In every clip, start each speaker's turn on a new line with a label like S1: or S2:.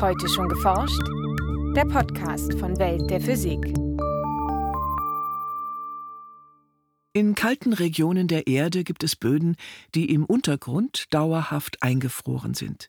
S1: Heute schon geforscht? Der Podcast von Welt der Physik.
S2: In kalten Regionen der Erde gibt es Böden, die im Untergrund dauerhaft eingefroren sind.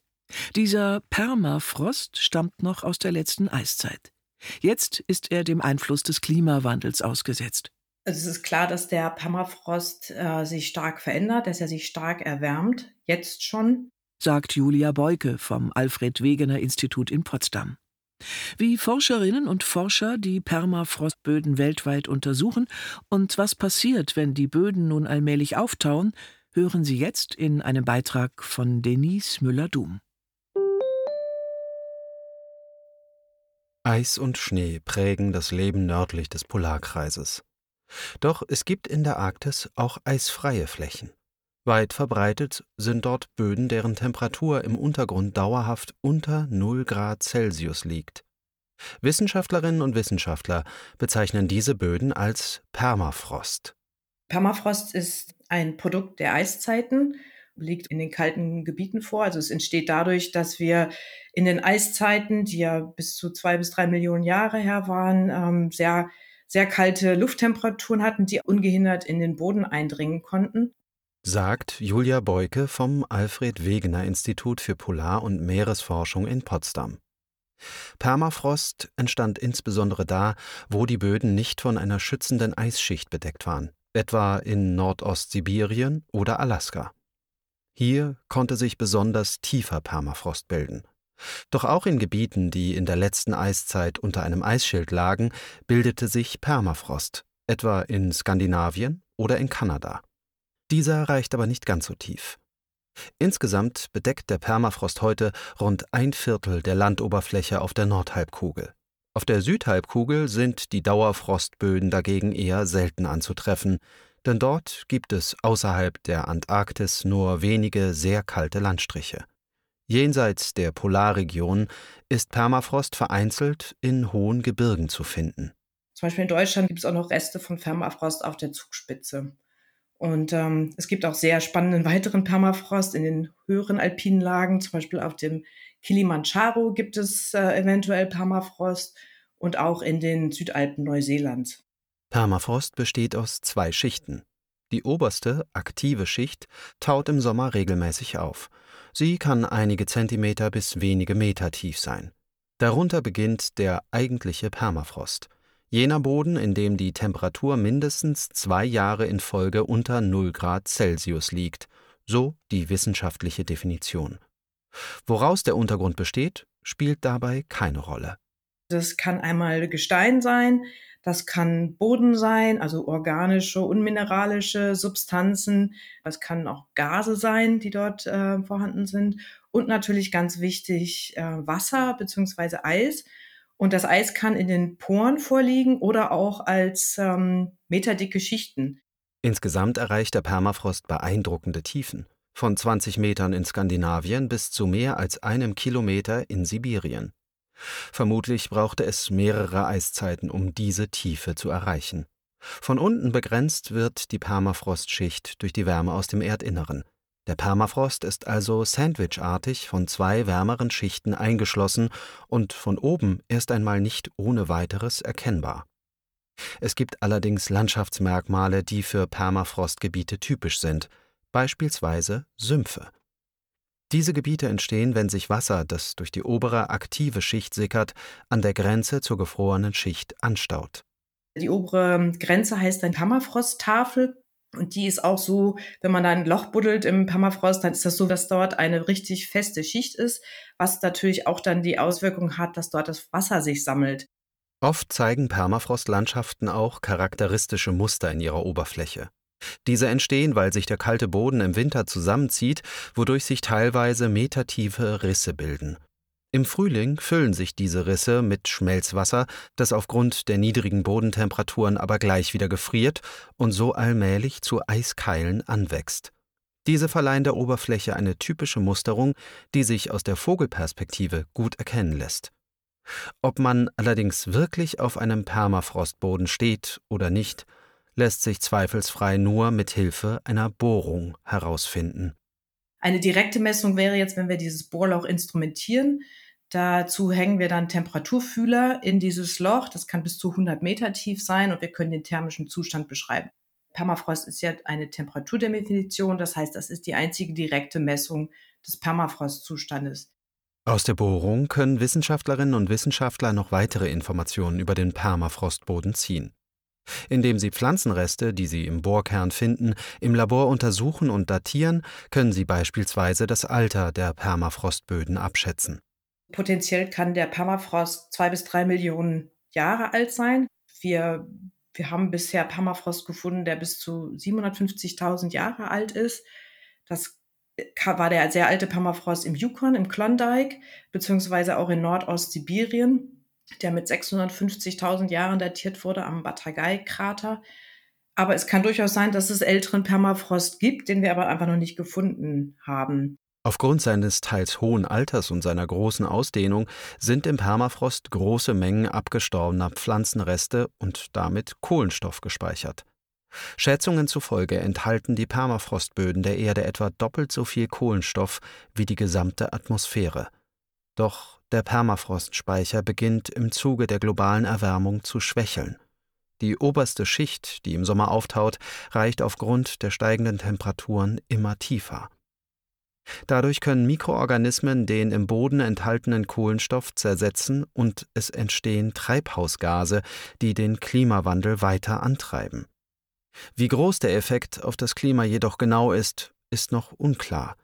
S2: Dieser Permafrost stammt noch aus der letzten Eiszeit. Jetzt ist er dem Einfluss des Klimawandels ausgesetzt.
S3: Also es ist klar, dass der Permafrost äh, sich stark verändert, dass er sich stark erwärmt, jetzt schon
S2: sagt Julia Beuke vom Alfred Wegener Institut in Potsdam. Wie Forscherinnen und Forscher die Permafrostböden weltweit untersuchen und was passiert, wenn die Böden nun allmählich auftauen, hören Sie jetzt in einem Beitrag von Denise Müller-Dum.
S4: Eis und Schnee prägen das Leben nördlich des Polarkreises. Doch es gibt in der Arktis auch eisfreie Flächen. Weit verbreitet sind dort Böden, deren Temperatur im Untergrund dauerhaft unter 0 Grad Celsius liegt. Wissenschaftlerinnen und Wissenschaftler bezeichnen diese Böden als Permafrost.
S3: Permafrost ist ein Produkt der Eiszeiten, liegt in den kalten Gebieten vor. Also es entsteht dadurch, dass wir in den Eiszeiten, die ja bis zu zwei bis drei Millionen Jahre her waren, ähm, sehr, sehr kalte Lufttemperaturen hatten, die ungehindert in den Boden eindringen konnten
S4: sagt Julia Beuke vom Alfred Wegener Institut für Polar- und Meeresforschung in Potsdam. Permafrost entstand insbesondere da, wo die Böden nicht von einer schützenden Eisschicht bedeckt waren, etwa in Nordostsibirien oder Alaska. Hier konnte sich besonders tiefer Permafrost bilden. Doch auch in Gebieten, die in der letzten Eiszeit unter einem Eisschild lagen, bildete sich Permafrost, etwa in Skandinavien oder in Kanada. Dieser reicht aber nicht ganz so tief. Insgesamt bedeckt der Permafrost heute rund ein Viertel der Landoberfläche auf der Nordhalbkugel. Auf der Südhalbkugel sind die Dauerfrostböden dagegen eher selten anzutreffen, denn dort gibt es außerhalb der Antarktis nur wenige sehr kalte Landstriche. Jenseits der Polarregion ist Permafrost vereinzelt in hohen Gebirgen zu finden.
S3: Zum Beispiel in Deutschland gibt es auch noch Reste von Permafrost auf der Zugspitze. Und ähm, es gibt auch sehr spannenden weiteren Permafrost in den höheren alpinen Lagen, zum Beispiel auf dem Kilimanjaro gibt es äh, eventuell Permafrost und auch in den Südalpen Neuseelands.
S4: Permafrost besteht aus zwei Schichten. Die oberste, aktive Schicht taut im Sommer regelmäßig auf. Sie kann einige Zentimeter bis wenige Meter tief sein. Darunter beginnt der eigentliche Permafrost – Jener Boden, in dem die Temperatur mindestens zwei Jahre in Folge unter 0 Grad Celsius liegt, so die wissenschaftliche Definition. Woraus der Untergrund besteht, spielt dabei keine Rolle.
S3: Das kann einmal Gestein sein, das kann Boden sein, also organische, unmineralische Substanzen. Das kann auch Gase sein, die dort äh, vorhanden sind. Und natürlich ganz wichtig äh, Wasser bzw. Eis. Und das Eis kann in den Poren vorliegen oder auch als ähm, meterdicke Schichten.
S4: Insgesamt erreicht der Permafrost beeindruckende Tiefen. Von 20 Metern in Skandinavien bis zu mehr als einem Kilometer in Sibirien. Vermutlich brauchte es mehrere Eiszeiten, um diese Tiefe zu erreichen. Von unten begrenzt wird die Permafrostschicht durch die Wärme aus dem Erdinneren. Der Permafrost ist also sandwichartig von zwei wärmeren Schichten eingeschlossen und von oben erst einmal nicht ohne weiteres erkennbar. Es gibt allerdings Landschaftsmerkmale, die für Permafrostgebiete typisch sind, beispielsweise Sümpfe. Diese Gebiete entstehen, wenn sich Wasser, das durch die obere aktive Schicht sickert, an der Grenze zur gefrorenen Schicht anstaut.
S3: Die obere Grenze heißt ein Permafrosttafel und die ist auch so, wenn man da ein Loch buddelt im Permafrost, dann ist das so, dass dort eine richtig feste Schicht ist, was natürlich auch dann die Auswirkung hat, dass dort das Wasser sich sammelt.
S4: Oft zeigen Permafrostlandschaften auch charakteristische Muster in ihrer Oberfläche. Diese entstehen, weil sich der kalte Boden im Winter zusammenzieht, wodurch sich teilweise metertiefe Risse bilden. Im Frühling füllen sich diese Risse mit Schmelzwasser, das aufgrund der niedrigen Bodentemperaturen aber gleich wieder gefriert und so allmählich zu Eiskeilen anwächst. Diese verleihen der Oberfläche eine typische Musterung, die sich aus der Vogelperspektive gut erkennen lässt. Ob man allerdings wirklich auf einem Permafrostboden steht oder nicht, lässt sich zweifelsfrei nur mit Hilfe einer Bohrung herausfinden.
S3: Eine direkte Messung wäre jetzt, wenn wir dieses Bohrloch instrumentieren, Dazu hängen wir dann Temperaturfühler in dieses Loch. Das kann bis zu 100 Meter tief sein und wir können den thermischen Zustand beschreiben. Permafrost ist ja eine Temperaturdefinition. Das heißt, das ist die einzige direkte Messung des Permafrostzustandes.
S4: Aus der Bohrung können Wissenschaftlerinnen und Wissenschaftler noch weitere Informationen über den Permafrostboden ziehen. Indem sie Pflanzenreste, die sie im Bohrkern finden, im Labor untersuchen und datieren, können sie beispielsweise das Alter der Permafrostböden abschätzen.
S3: Potenziell kann der Permafrost zwei bis drei Millionen Jahre alt sein. Wir, wir haben bisher Permafrost gefunden, der bis zu 750.000 Jahre alt ist. Das war der sehr alte Permafrost im Yukon, im Klondike, beziehungsweise auch in Nordostsibirien, der mit 650.000 Jahren datiert wurde am Batagai-Krater. Aber es kann durchaus sein, dass es älteren Permafrost gibt, den wir aber einfach noch nicht gefunden haben.
S4: Aufgrund seines teils hohen Alters und seiner großen Ausdehnung sind im Permafrost große Mengen abgestorbener Pflanzenreste und damit Kohlenstoff gespeichert. Schätzungen zufolge enthalten die Permafrostböden der Erde etwa doppelt so viel Kohlenstoff wie die gesamte Atmosphäre. Doch der Permafrostspeicher beginnt im Zuge der globalen Erwärmung zu schwächeln. Die oberste Schicht, die im Sommer auftaut, reicht aufgrund der steigenden Temperaturen immer tiefer. Dadurch können Mikroorganismen den im Boden enthaltenen Kohlenstoff zersetzen und es entstehen Treibhausgase, die den Klimawandel weiter antreiben. Wie groß der Effekt auf das Klima jedoch genau ist, ist noch unklar.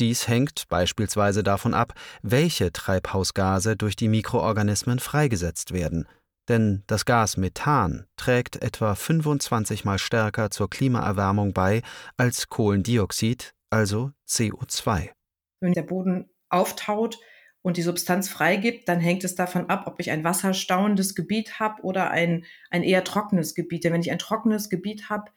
S4: Dies hängt beispielsweise davon ab, welche Treibhausgase durch die Mikroorganismen freigesetzt werden, denn das Gas Methan trägt etwa 25 mal stärker zur Klimaerwärmung bei als Kohlendioxid, also CO2.
S3: Wenn der Boden auftaut, und die Substanz freigibt, dann hängt es davon ab, ob ich ein wasserstauendes Gebiet habe oder ein, ein eher trockenes Gebiet. Denn wenn ich ein trockenes Gebiet habe,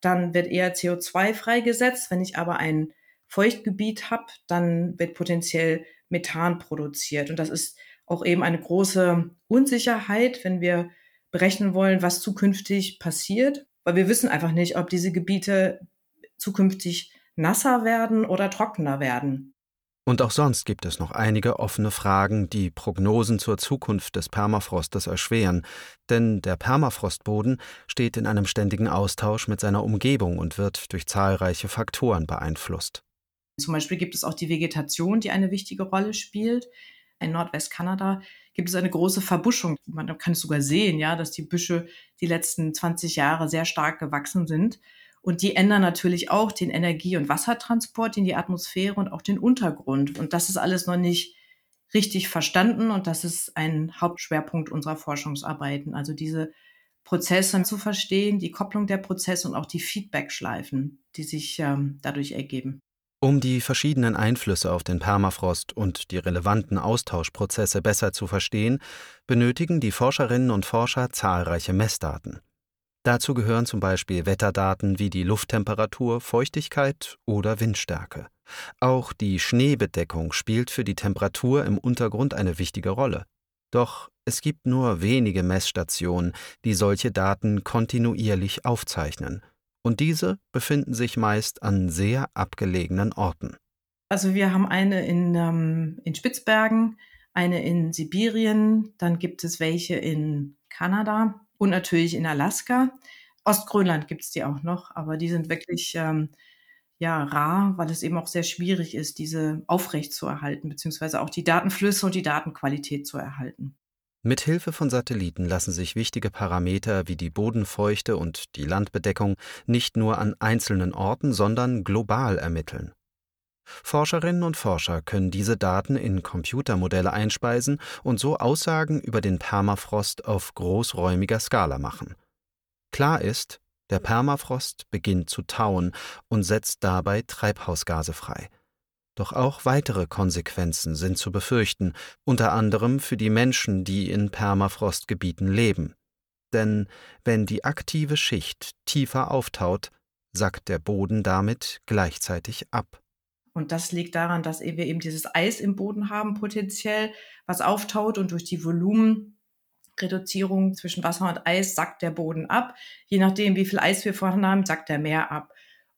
S3: dann wird eher CO2 freigesetzt. Wenn ich aber ein Feuchtgebiet habe, dann wird potenziell Methan produziert. Und das ist auch eben eine große Unsicherheit, wenn wir berechnen wollen, was zukünftig passiert, weil wir wissen einfach nicht, ob diese Gebiete zukünftig nasser werden oder trockener werden.
S4: Und auch sonst gibt es noch einige offene Fragen, die Prognosen zur Zukunft des Permafrostes erschweren, denn der Permafrostboden steht in einem ständigen Austausch mit seiner Umgebung und wird durch zahlreiche Faktoren beeinflusst.
S3: Zum Beispiel gibt es auch die Vegetation, die eine wichtige Rolle spielt. In Nordwestkanada gibt es eine große Verbuschung. Man kann es sogar sehen, ja, dass die Büsche die letzten 20 Jahre sehr stark gewachsen sind. Und die ändern natürlich auch den Energie- und Wassertransport in die Atmosphäre und auch den Untergrund. Und das ist alles noch nicht richtig verstanden und das ist ein Hauptschwerpunkt unserer Forschungsarbeiten. Also diese Prozesse zu verstehen, die Kopplung der Prozesse und auch die Feedbackschleifen, die sich ähm, dadurch ergeben.
S4: Um die verschiedenen Einflüsse auf den Permafrost und die relevanten Austauschprozesse besser zu verstehen, benötigen die Forscherinnen und Forscher zahlreiche Messdaten. Dazu gehören zum Beispiel Wetterdaten wie die Lufttemperatur, Feuchtigkeit oder Windstärke. Auch die Schneebedeckung spielt für die Temperatur im Untergrund eine wichtige Rolle. Doch es gibt nur wenige Messstationen, die solche Daten kontinuierlich aufzeichnen, und diese befinden sich meist an sehr abgelegenen Orten.
S3: Also wir haben eine in, ähm, in Spitzbergen, eine in Sibirien, dann gibt es welche in Kanada und natürlich in Alaska. Ostgrönland gibt es die auch noch, aber die sind wirklich ähm, ja, rar, weil es eben auch sehr schwierig ist, diese aufrecht zu erhalten, beziehungsweise auch die Datenflüsse und die Datenqualität zu erhalten.
S4: Mit Hilfe von Satelliten lassen sich wichtige Parameter wie die Bodenfeuchte und die Landbedeckung nicht nur an einzelnen Orten, sondern global ermitteln. Forscherinnen und Forscher können diese Daten in Computermodelle einspeisen und so Aussagen über den Permafrost auf großräumiger Skala machen. Klar ist, der Permafrost beginnt zu tauen und setzt dabei Treibhausgase frei. Doch auch weitere Konsequenzen sind zu befürchten, unter anderem für die Menschen, die in Permafrostgebieten leben. Denn wenn die aktive Schicht tiefer auftaut, sackt der Boden damit gleichzeitig ab.
S3: Und das liegt daran, dass wir eben dieses Eis im Boden haben, potenziell, was auftaut und durch die Volumenreduzierung zwischen Wasser und Eis sackt der Boden ab. Je nachdem, wie viel Eis wir vorhanden haben, sackt er mehr ab.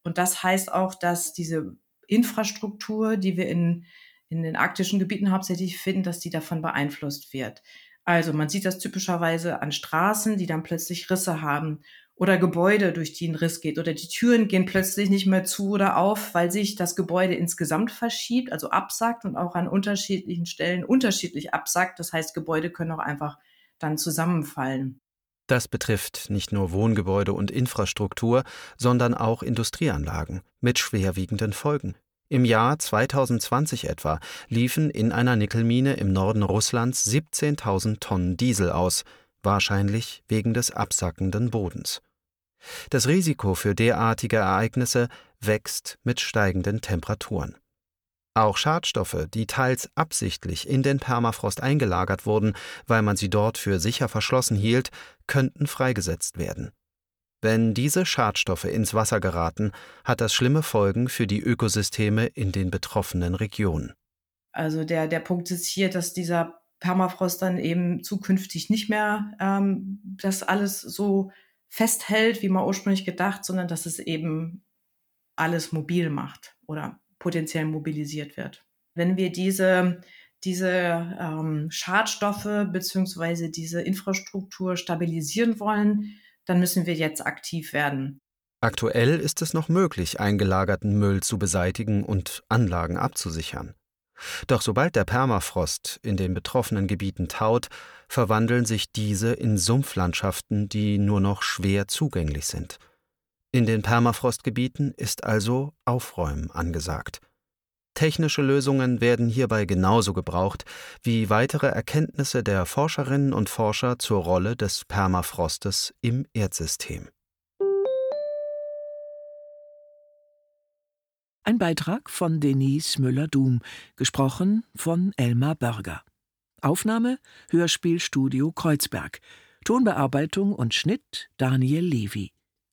S3: Und das heißt auch, dass diese Infrastruktur, die wir in, in den arktischen Gebieten hauptsächlich finden, dass die davon beeinflusst wird. Also man sieht das typischerweise an Straßen, die dann plötzlich Risse haben oder Gebäude, durch die ein Riss geht oder die Türen gehen plötzlich nicht mehr zu oder auf, weil sich das Gebäude insgesamt verschiebt, also absackt und auch an unterschiedlichen Stellen unterschiedlich absackt. Das heißt, Gebäude können auch einfach dann zusammenfallen.
S4: Das betrifft nicht nur Wohngebäude und Infrastruktur, sondern auch Industrieanlagen mit schwerwiegenden Folgen. Im Jahr 2020 etwa liefen in einer Nickelmine im Norden Russlands 17.000 Tonnen Diesel aus, wahrscheinlich wegen des absackenden Bodens. Das Risiko für derartige Ereignisse wächst mit steigenden Temperaturen. Auch Schadstoffe, die teils absichtlich in den Permafrost eingelagert wurden, weil man sie dort für sicher verschlossen hielt, könnten freigesetzt werden. Wenn diese Schadstoffe ins Wasser geraten, hat das schlimme Folgen für die Ökosysteme in den betroffenen Regionen.
S3: Also der, der Punkt ist hier, dass dieser Permafrost dann eben zukünftig nicht mehr ähm, das alles so festhält, wie man ursprünglich gedacht, sondern dass es eben alles mobil macht oder potenziell mobilisiert wird. Wenn wir diese, diese ähm, Schadstoffe beziehungsweise diese Infrastruktur stabilisieren wollen, dann müssen wir jetzt aktiv werden.
S4: Aktuell ist es noch möglich, eingelagerten Müll zu beseitigen und Anlagen abzusichern. Doch sobald der Permafrost in den betroffenen Gebieten taut, verwandeln sich diese in Sumpflandschaften, die nur noch schwer zugänglich sind. In den Permafrostgebieten ist also Aufräumen angesagt. Technische Lösungen werden hierbei genauso gebraucht wie weitere Erkenntnisse der Forscherinnen und Forscher zur Rolle des Permafrostes im Erdsystem.
S2: Ein Beitrag von Denise Müller-Dum, gesprochen von Elmar Börger. Aufnahme Hörspielstudio Kreuzberg. Tonbearbeitung und Schnitt Daniel Levy.